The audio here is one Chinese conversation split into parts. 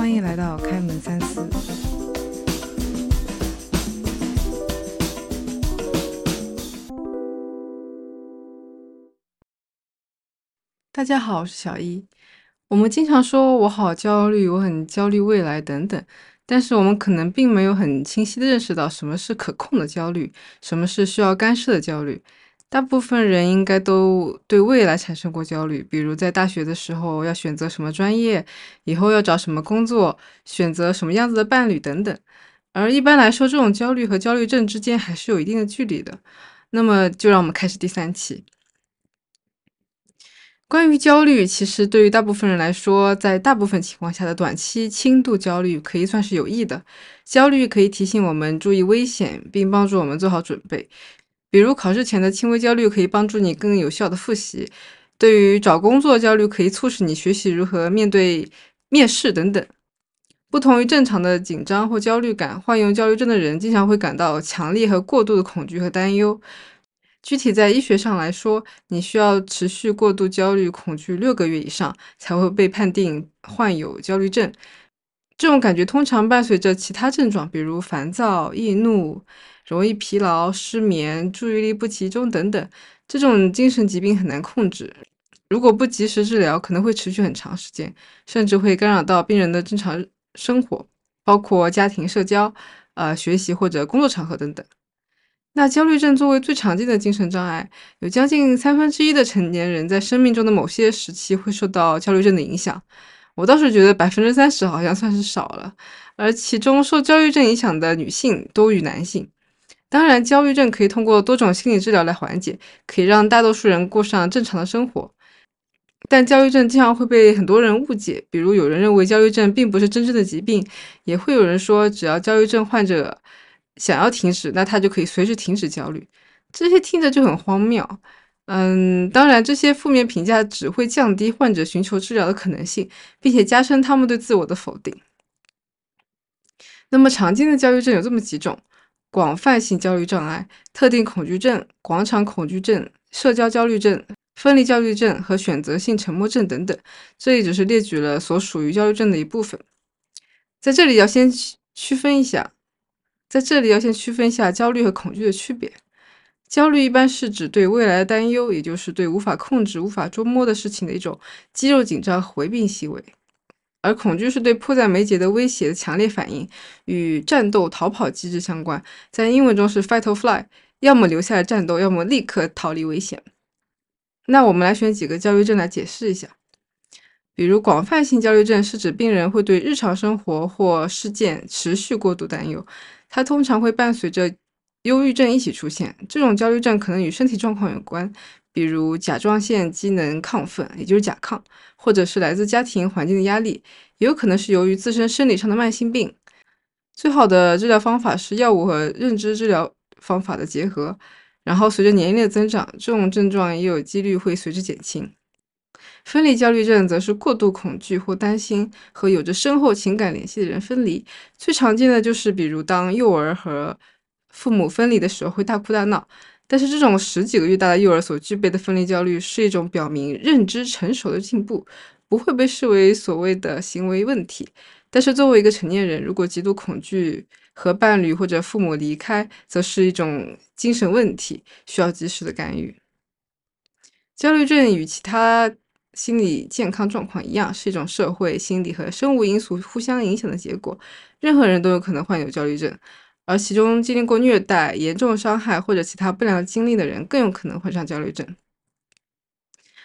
欢迎来到开门三思。大家好，我是小一。我们经常说我好焦虑，我很焦虑未来等等，但是我们可能并没有很清晰的认识到什么是可控的焦虑，什么是需要干涉的焦虑。大部分人应该都对未来产生过焦虑，比如在大学的时候要选择什么专业，以后要找什么工作，选择什么样子的伴侣等等。而一般来说，这种焦虑和焦虑症之间还是有一定的距离的。那么，就让我们开始第三期。关于焦虑，其实对于大部分人来说，在大部分情况下的短期轻度焦虑可以算是有益的。焦虑可以提醒我们注意危险，并帮助我们做好准备。比如考试前的轻微焦虑可以帮助你更有效的复习，对于找工作焦虑可以促使你学习如何面对面试等等。不同于正常的紧张或焦虑感，患有焦虑症的人经常会感到强烈和过度的恐惧和担忧。具体在医学上来说，你需要持续过度焦虑恐惧六个月以上，才会被判定患有焦虑症。这种感觉通常伴随着其他症状，比如烦躁、易怒。容易疲劳、失眠、注意力不集中等等，这种精神疾病很难控制。如果不及时治疗，可能会持续很长时间，甚至会干扰到病人的正常生活，包括家庭、社交、呃学习或者工作场合等等。那焦虑症作为最常见的精神障碍，有将近三分之一的成年人在生命中的某些时期会受到焦虑症的影响。我倒是觉得百分之三十好像算是少了，而其中受焦虑症影响的女性多于男性。当然，焦虑症可以通过多种心理治疗来缓解，可以让大多数人过上正常的生活。但焦虑症经常会被很多人误解，比如有人认为焦虑症并不是真正的疾病，也会有人说只要焦虑症患者想要停止，那他就可以随时停止焦虑。这些听着就很荒谬。嗯，当然，这些负面评价只会降低患者寻求治疗的可能性，并且加深他们对自我的否定。那么，常见的焦虑症有这么几种。广泛性焦虑障碍、特定恐惧症、广场恐惧症、社交焦虑症、分离焦虑症和选择性沉默症等等，这里只是列举了所属于焦虑症的一部分。在这里要先区分一下，在这里要先区分一下焦虑和恐惧的区别。焦虑一般是指对未来的担忧，也就是对无法控制、无法捉摸的事情的一种肌肉紧张和回避行为。而恐惧是对迫在眉睫的威胁的强烈反应，与战斗逃跑机制相关。在英文中是 fight or fly，要么留下来战斗，要么立刻逃离危险。那我们来选几个焦虑症来解释一下。比如广泛性焦虑症是指病人会对日常生活或事件持续过度担忧，它通常会伴随着忧郁症一起出现。这种焦虑症可能与身体状况有关。比如甲状腺机能亢奋，也就是甲亢，或者是来自家庭环境的压力，也有可能是由于自身生理上的慢性病。最好的治疗方法是药物和认知治疗方法的结合。然后随着年龄的增长，这种症状也有几率会随之减轻。分离焦虑症则是过度恐惧或担心和有着深厚情感联系的人分离。最常见的就是，比如当幼儿和父母分离的时候，会大哭大闹。但是这种十几个月大的幼儿所具备的分离焦虑是一种表明认知成熟的进步，不会被视为所谓的行为问题。但是作为一个成年人，如果极度恐惧和伴侣或者父母离开，则是一种精神问题，需要及时的干预。焦虑症与其他心理健康状况一样，是一种社会、心理和生物因素互相影响的结果，任何人都有可能患有焦虑症。而其中经历过虐待、严重伤害或者其他不良经历的人更有可能患上焦虑症。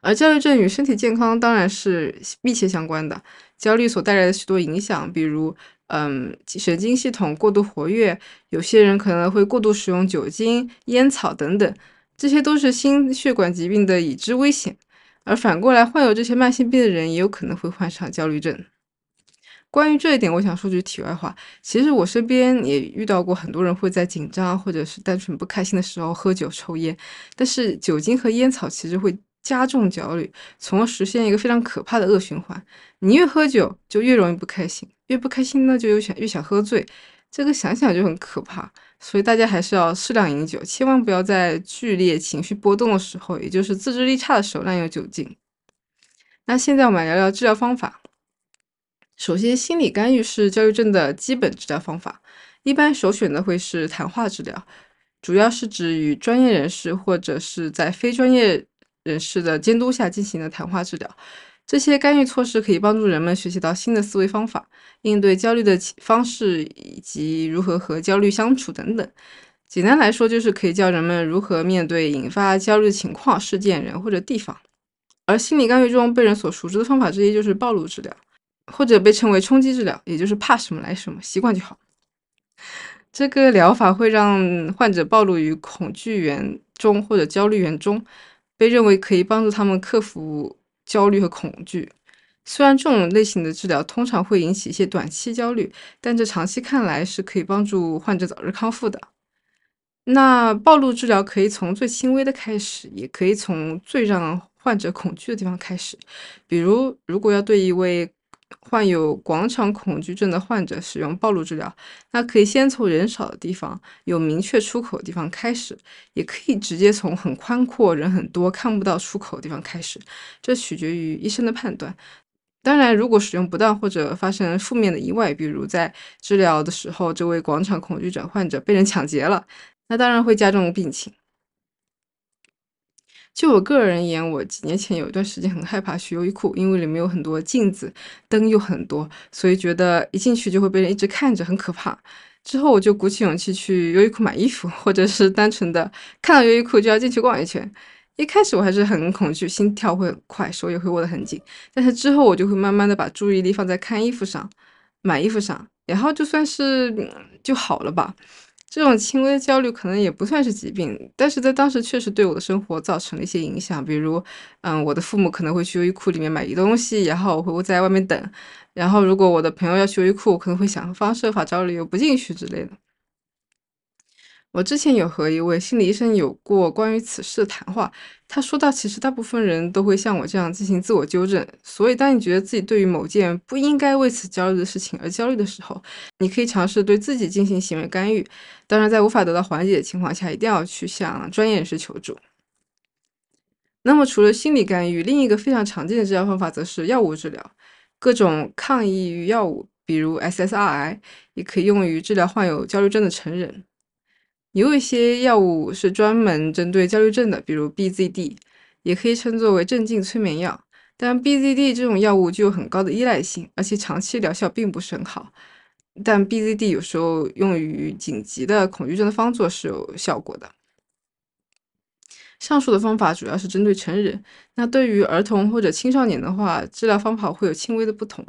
而焦虑症与身体健康当然是密切相关的。焦虑所带来的许多影响，比如，嗯，神经系统过度活跃，有些人可能会过度使用酒精、烟草等等，这些都是心血管疾病的已知危险。而反过来，患有这些慢性病的人也有可能会患上焦虑症。关于这一点，我想说句题外话。其实我身边也遇到过很多人会在紧张或者是单纯不开心的时候喝酒抽烟，但是酒精和烟草其实会加重焦虑，从而实现一个非常可怕的恶循环。你越喝酒就越容易不开心，越不开心呢就越想越想喝醉，这个想想就很可怕。所以大家还是要适量饮酒，千万不要在剧烈情绪波动的时候，也就是自制力差的时候滥用酒精。那现在我们来聊聊治疗方法。首先，心理干预是焦虑症的基本治疗方法，一般首选的会是谈话治疗，主要是指与专业人士或者是在非专业人士的监督下进行的谈话治疗。这些干预措施可以帮助人们学习到新的思维方法，应对焦虑的方式以及如何和焦虑相处等等。简单来说，就是可以教人们如何面对引发焦虑的情况、事件、人或者地方。而心理干预中被人所熟知的方法之一就是暴露治疗，或者被称为冲击治疗，也就是怕什么来什么，习惯就好。这个疗法会让患者暴露于恐惧源中或者焦虑源中，被认为可以帮助他们克服。焦虑和恐惧，虽然这种类型的治疗通常会引起一些短期焦虑，但这长期看来是可以帮助患者早日康复的。那暴露治疗可以从最轻微的开始，也可以从最让患者恐惧的地方开始。比如，如果要对一位患有广场恐惧症的患者使用暴露治疗，那可以先从人少的地方、有明确出口的地方开始，也可以直接从很宽阔、人很多、看不到出口的地方开始。这取决于医生的判断。当然，如果使用不当或者发生负面的意外，比如在治疗的时候，这位广场恐惧症患者被人抢劫了，那当然会加重病情。就我个人而言，我几年前有一段时间很害怕去优衣库，因为里面有很多镜子，灯又很多，所以觉得一进去就会被人一直看着，很可怕。之后我就鼓起勇气去优衣库买衣服，或者是单纯的看到优衣库就要进去逛一圈。一开始我还是很恐惧，心跳会很快，手也会握得很紧。但是之后我就会慢慢的把注意力放在看衣服上、买衣服上，然后就算是就好了吧。这种轻微的焦虑可能也不算是疾病，但是在当时确实对我的生活造成了一些影响。比如，嗯，我的父母可能会去优衣库里面买一东西，然后我会在外面等。然后，如果我的朋友要去优衣库，我可能会想方设法找理由不进去之类的。我之前有和一位心理医生有过关于此事的谈话，他说到，其实大部分人都会像我这样进行自我纠正，所以当你觉得自己对于某件不应该为此焦虑的事情而焦虑的时候，你可以尝试对自己进行行为干预。当然，在无法得到缓解的情况下，一定要去向专业人士求助。那么，除了心理干预，另一个非常常见的治疗方法则是药物治疗，各种抗抑郁药物，比如 SSRI，也可以用于治疗患有焦虑症的成人。也有一些药物是专门针对焦虑症的，比如 BZD，也可以称作为镇静催眠药。但 BZD 这种药物具有很高的依赖性，而且长期疗效并不是很好。但 BZD 有时候用于紧急的恐惧症的方作是有效果的。上述的方法主要是针对成人，那对于儿童或者青少年的话，治疗方法会有轻微的不同。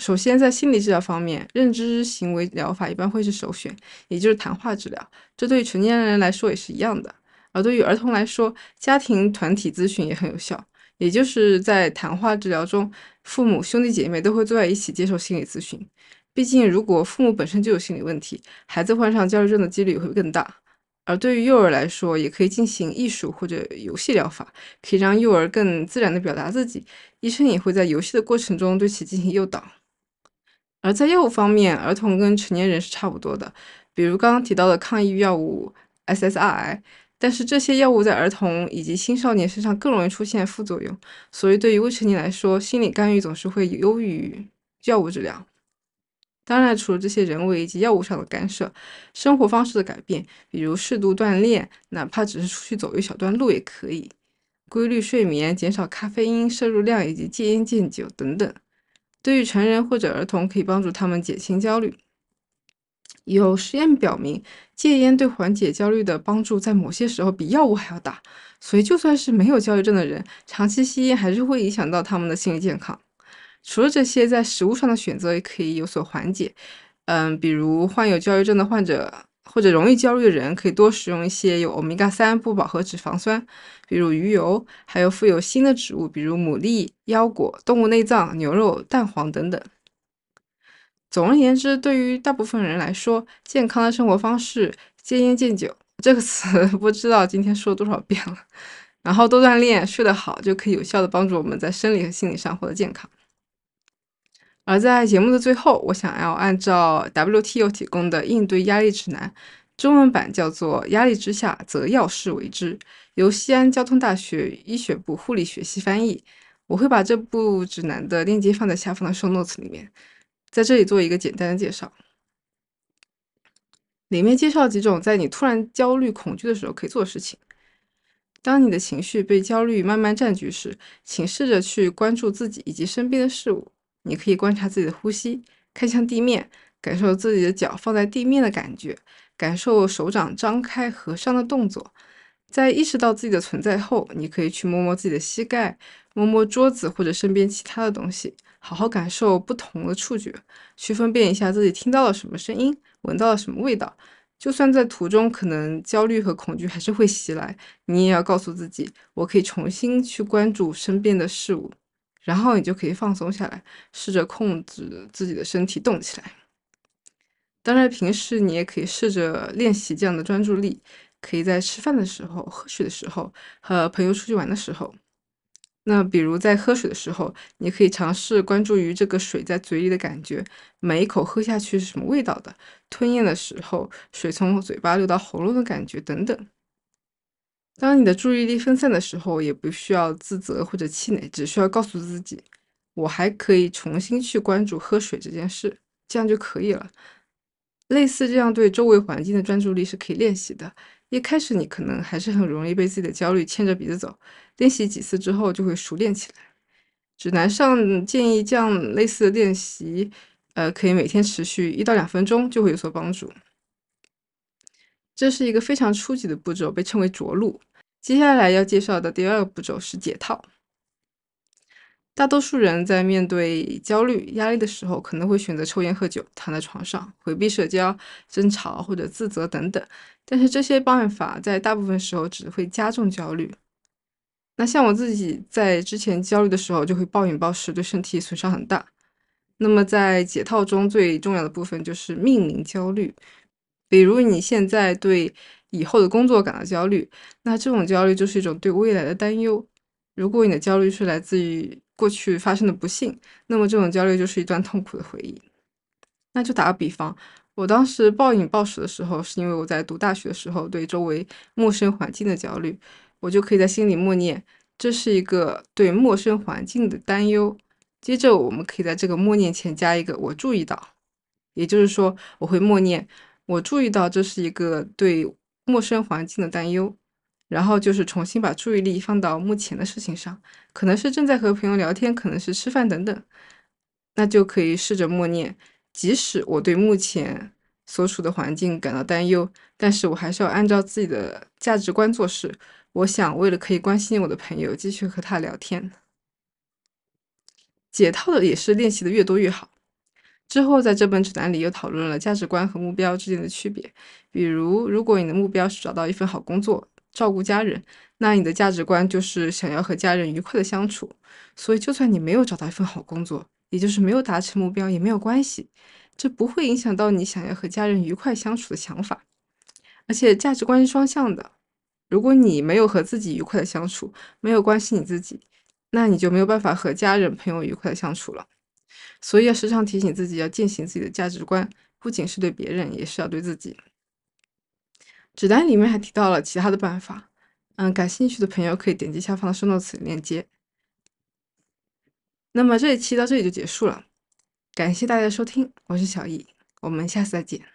首先，在心理治疗方面，认知行为疗法一般会是首选，也就是谈话治疗。这对于成年人来说也是一样的。而对于儿童来说，家庭团体咨询也很有效。也就是在谈话治疗中，父母、兄弟姐妹都会坐在一起接受心理咨询。毕竟，如果父母本身就有心理问题，孩子患上焦虑症的几率会更大。而对于幼儿来说，也可以进行艺术或者游戏疗法，可以让幼儿更自然地表达自己。医生也会在游戏的过程中对其进行诱导。而在药物方面，儿童跟成年人是差不多的，比如刚刚提到的抗抑郁药物 SSRI，但是这些药物在儿童以及青少年身上更容易出现副作用，所以对于未成年来说，心理干预总是会优于药物治疗。当然，除了这些人为以及药物上的干涉，生活方式的改变，比如适度锻炼，哪怕只是出去走一小段路也可以，规律睡眠，减少咖啡因摄入量，以及戒烟戒酒等等。对于成人或者儿童，可以帮助他们减轻焦虑。有实验表明，戒烟对缓解焦虑的帮助在某些时候比药物还要大。所以，就算是没有焦虑症的人，长期吸烟还是会影响到他们的心理健康。除了这些，在食物上的选择也可以有所缓解。嗯，比如患有焦虑症的患者。或者容易焦虑的人可以多食用一些有欧米伽三不饱和脂肪酸，比如鱼油，还有富有锌的植物，比如牡蛎、腰果、动物内脏、牛肉、蛋黄等等。总而言之，对于大部分人来说，健康的生活方式、戒烟戒酒这个词 不知道今天说多少遍了，然后多锻炼、睡得好，就可以有效的帮助我们在生理和心理上获得健康。而在节目的最后，我想要按照 WTO 提供的应对压力指南，中文版叫做《压力之下则要事为之》，由西安交通大学医学部护理学系翻译。我会把这部指南的链接放在下方的 show notes 里面，在这里做一个简单的介绍。里面介绍几种在你突然焦虑、恐惧的时候可以做的事情。当你的情绪被焦虑慢慢占据时，请试着去关注自己以及身边的事物。你可以观察自己的呼吸，看向地面，感受自己的脚放在地面的感觉，感受手掌张开、合上的动作。在意识到自己的存在后，你可以去摸摸自己的膝盖，摸摸桌子或者身边其他的东西，好好感受不同的触觉，去分辨一下自己听到了什么声音，闻到了什么味道。就算在途中，可能焦虑和恐惧还是会袭来，你也要告诉自己，我可以重新去关注身边的事物，然后你就可以放松下来，试着控制自己的身体动起来。当然，平时你也可以试着练习这样的专注力，可以在吃饭的时候、喝水的时候、和朋友出去玩的时候。那比如在喝水的时候，你可以尝试关注于这个水在嘴里的感觉，每一口喝下去是什么味道的，吞咽的时候水从嘴巴流到喉咙的感觉等等。当你的注意力分散的时候，也不需要自责或者气馁，只需要告诉自己，我还可以重新去关注喝水这件事，这样就可以了。类似这样对周围环境的专注力是可以练习的。一开始你可能还是很容易被自己的焦虑牵着鼻子走，练习几次之后就会熟练起来。指南上建议这样类似的练习，呃，可以每天持续一到两分钟就会有所帮助。这是一个非常初级的步骤，被称为着陆。接下来要介绍的第二个步骤是解套。大多数人在面对焦虑、压力的时候，可能会选择抽烟、喝酒、躺在床上，回避社交、争吵或者自责等等。但是这些办法在大部分时候只会加重焦虑。那像我自己在之前焦虑的时候，就会暴饮暴食，对身体损伤很大。那么在解套中最重要的部分就是命名焦虑。比如你现在对以后的工作感到焦虑，那这种焦虑就是一种对未来的担忧。如果你的焦虑是来自于过去发生的不幸，那么这种焦虑就是一段痛苦的回忆。那就打个比方，我当时暴饮暴食的时候，是因为我在读大学的时候对周围陌生环境的焦虑，我就可以在心里默念，这是一个对陌生环境的担忧。接着，我们可以在这个默念前加一个“我注意到”，也就是说，我会默念，我注意到这是一个对陌生环境的担忧。然后就是重新把注意力放到目前的事情上，可能是正在和朋友聊天，可能是吃饭等等，那就可以试着默念：即使我对目前所处的环境感到担忧，但是我还是要按照自己的价值观做事。我想为了可以关心我的朋友，继续和他聊天。解套的也是练习的越多越好。之后在这本指南里又讨论了价值观和目标之间的区别，比如如果你的目标是找到一份好工作。照顾家人，那你的价值观就是想要和家人愉快的相处。所以，就算你没有找到一份好工作，也就是没有达成目标，也没有关系，这不会影响到你想要和家人愉快相处的想法。而且，价值观是双向的。如果你没有和自己愉快的相处，没有关心你自己，那你就没有办法和家人、朋友愉快的相处了。所以，要时常提醒自己，要践行自己的价值观，不仅是对别人，也是要对自己。纸单里面还提到了其他的办法，嗯，感兴趣的朋友可以点击下方的收 notes 链接。那么这一期到这里就结束了，感谢大家的收听，我是小易，我们下次再见。